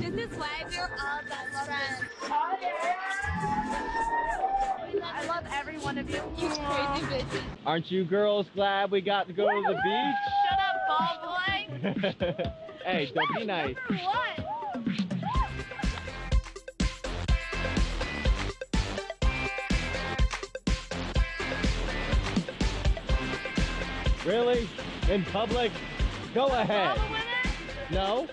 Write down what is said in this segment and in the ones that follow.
This is why we're all best friends. I love every one of you. You crazy bitches. Aren't you girls glad we got to go to the beach? Shut up, ball boy. hey, don't be nice. Really? In public? Go ahead. Ball winner? No?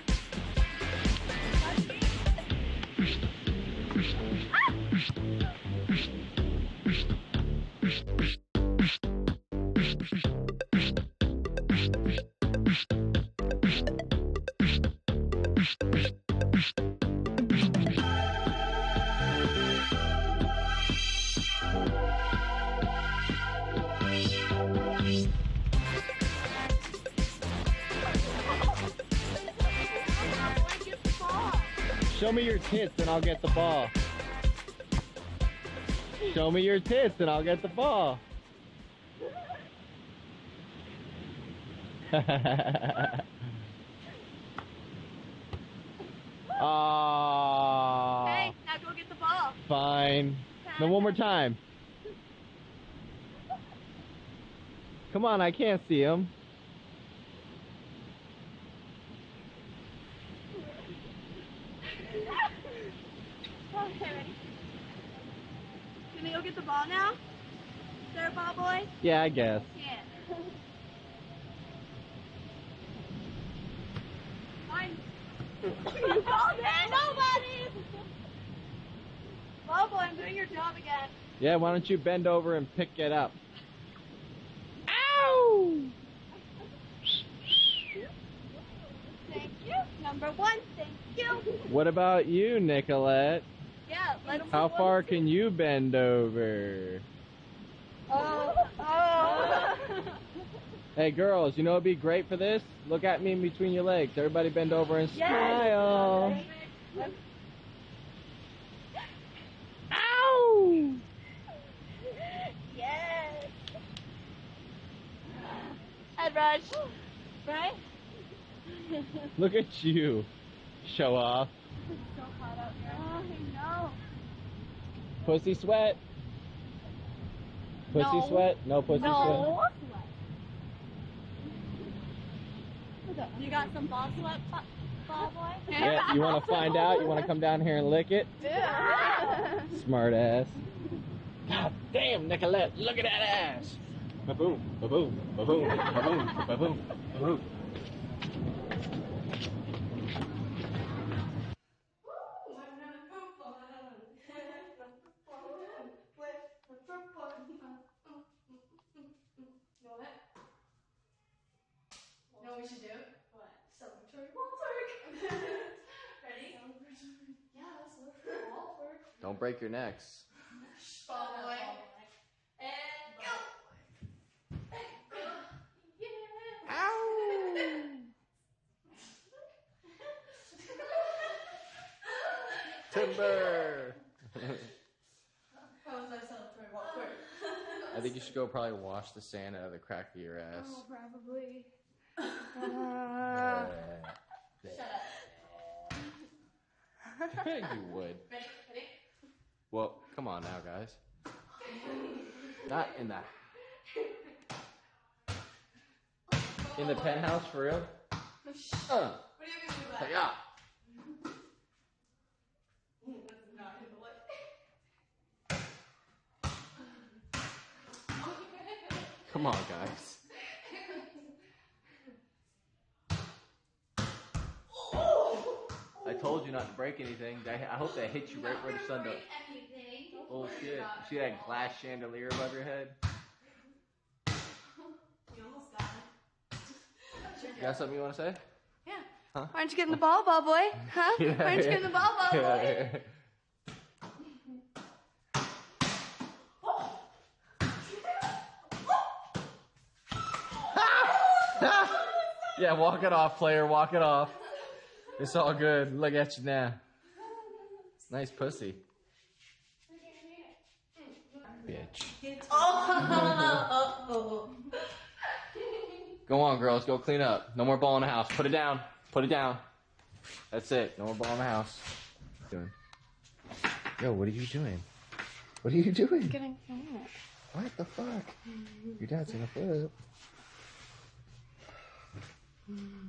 Show me your tits and I'll get the ball. Show me your tits and I'll get the ball. Aww. Hey, now go get the ball. Fine. No, one more time. Come on, I can't see him. Okay, ready? Can we go get the ball now? Is there a ball boy? Yeah, I guess. Yeah. Fine. you called it? Nobody! Boy, I'm doing your job again. Yeah, why don't you bend over and pick it up? Ow! Thank you. Number one, thank you. What about you, Nicolette? Yeah, let's How far can you bend over? Oh, oh. Hey, girls, you know what'd be great for this? Look at me in between your legs. Everybody bend over and smile. Rush. Right? Look at you. Show off. so hot out here. Oh, I know. Pussy sweat. Pussy No. sweat? No pussy sweat. No. You got some ball sweat, ball boy? Yeah, you want to find out? You want to come down here and lick it? Yeah. Smart ass. God damn, Nicolette, look at that ass. Ba-boom, ba-boom, ba-boom, ba-boom, ba-boom, ba-boom. You know what we should do? What? Celebratory wall twerk. Ready? Yeah, celebratory wall twerk. Don't break your necks. Ball boy. And go. Yeah. Ow! Timber! How was that celebratory wall twerk? I think you should go probably wash the sand out of the crack of your ass. Oh, probably. Uh, Shut up. you would. Ready? Ready? Well, come on now, guys. Not in the in the penthouse for real. Uh, What are you gonna do about it? yeah. That's not in the way. Come on, guys. I told you not to break anything. I, hope that hit you right where the sun does. Oh shit! See that glass chandelier above your head? You almost got it. You got something you want to say? Yeah. Huh? Why aren't you getting the ball, ball boy? Huh? Why aren't you getting the ball, ball boy? yeah, walk it off, player. Walk it off. It's all good. Look at you now. Nice pussy. Bitch. Oh. Go on, girls. Go clean up. No more ball in the house. Put it down. Put it down. That's it. No more ball in the house. Doing. Yo, what are you doing? What are you doing? Getting. What the fuck? Your dad's gonna flip. Fuck.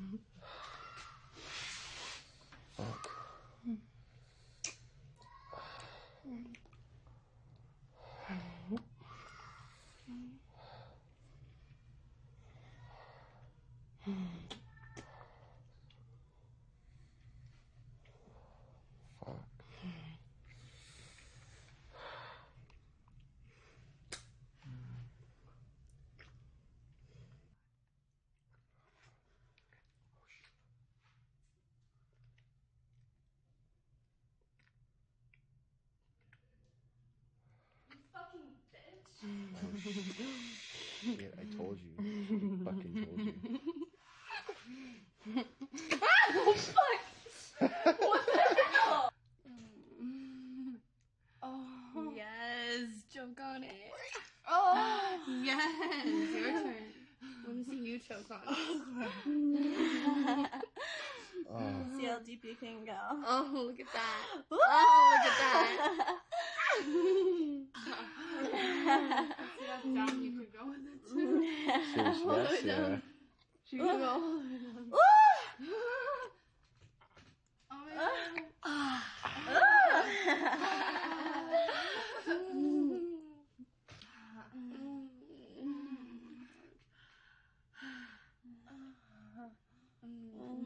Bitch. Shit, I told you. I fucking told you. Oh. Yes, choke on it. Oh. Yes, your turn. Let me see you choke on it. Oh. See how deep you can go. Oh, look at that. Oh, look at that. See how down you could go with it too. Seriously, All the that's, way uh, She can go? All the way down. Oh my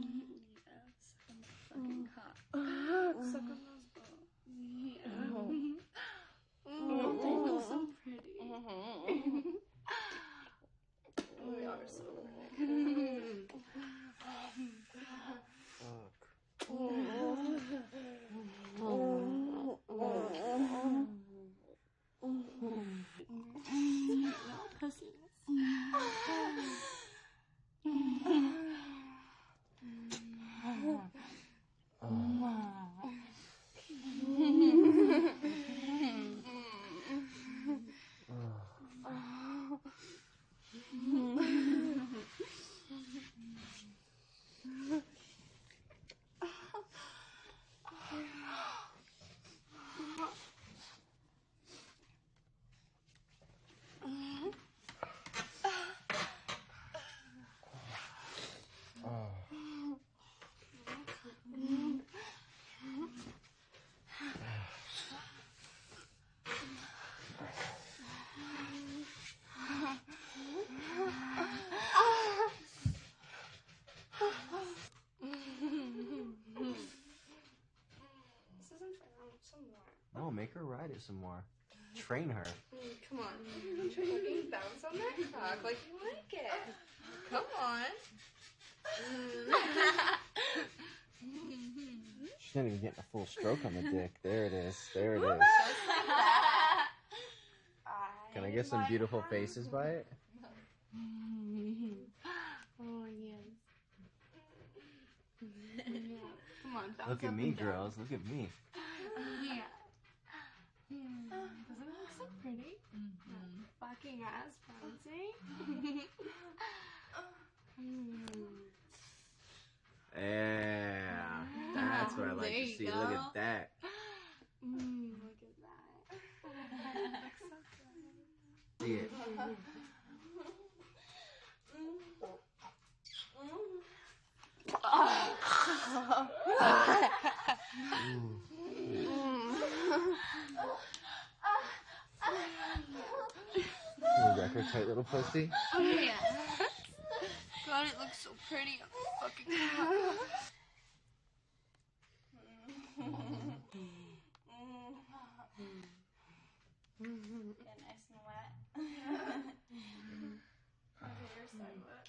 god. Yes, I'm fucking hot. Suck on those balls. Yeah. Oh, they feel so pretty. Oh, they are so pretty. fuck. Oh. This isn't fair. I want some more. No, her ride it some more. Train her. Mm, come on. Fucking bounce on that cock like you like it. Come on. She's not even getting a full stroke on the dick. There it is. There it is. Can I get some beautiful faces by it? Oh, yes. Yeah. Come on, Look at me, girls. Look at me. Yeah. Hmm, Doesn't it look so pretty? Fucking ass bouncing. Yeah. That's what I like There to see. go. Look at that. Mm, look at that. Looks so good. See it. You got her tight little pussy. Oh, yeah. God, it looks so pretty. I'm fucking hot. Get nice and wet. Okay, your side wet.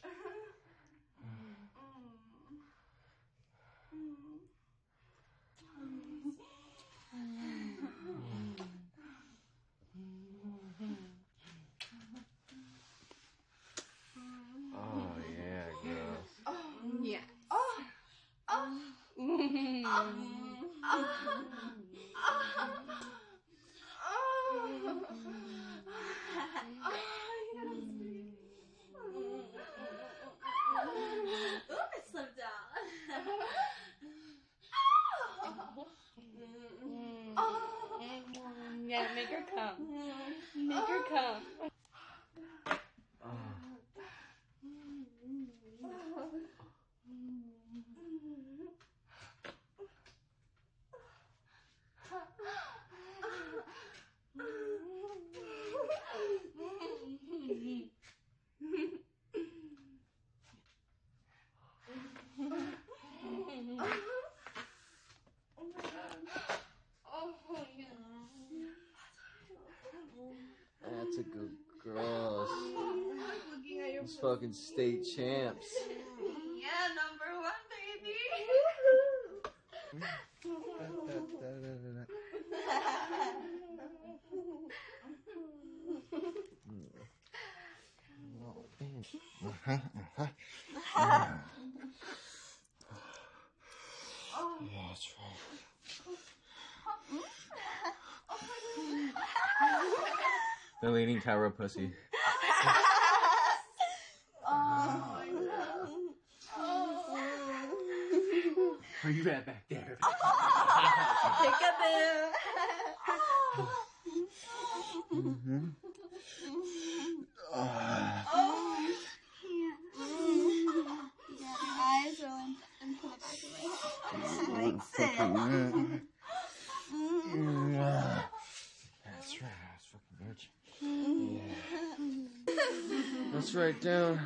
Oh yeah, girls. Yeah. Oh. Oh. Ooh, it fucking state champs. Yeah, number one, baby. Yeah, that's right. The leaning tower of pussy. Where you at back there? Eyes rolling into the back of my head. That's right, I was fucking virgin. Yeah. Let's write down.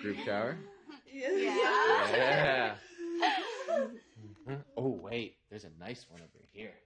Group shower? Yeah. Mhm. Oh, wait, there's a nice one over here.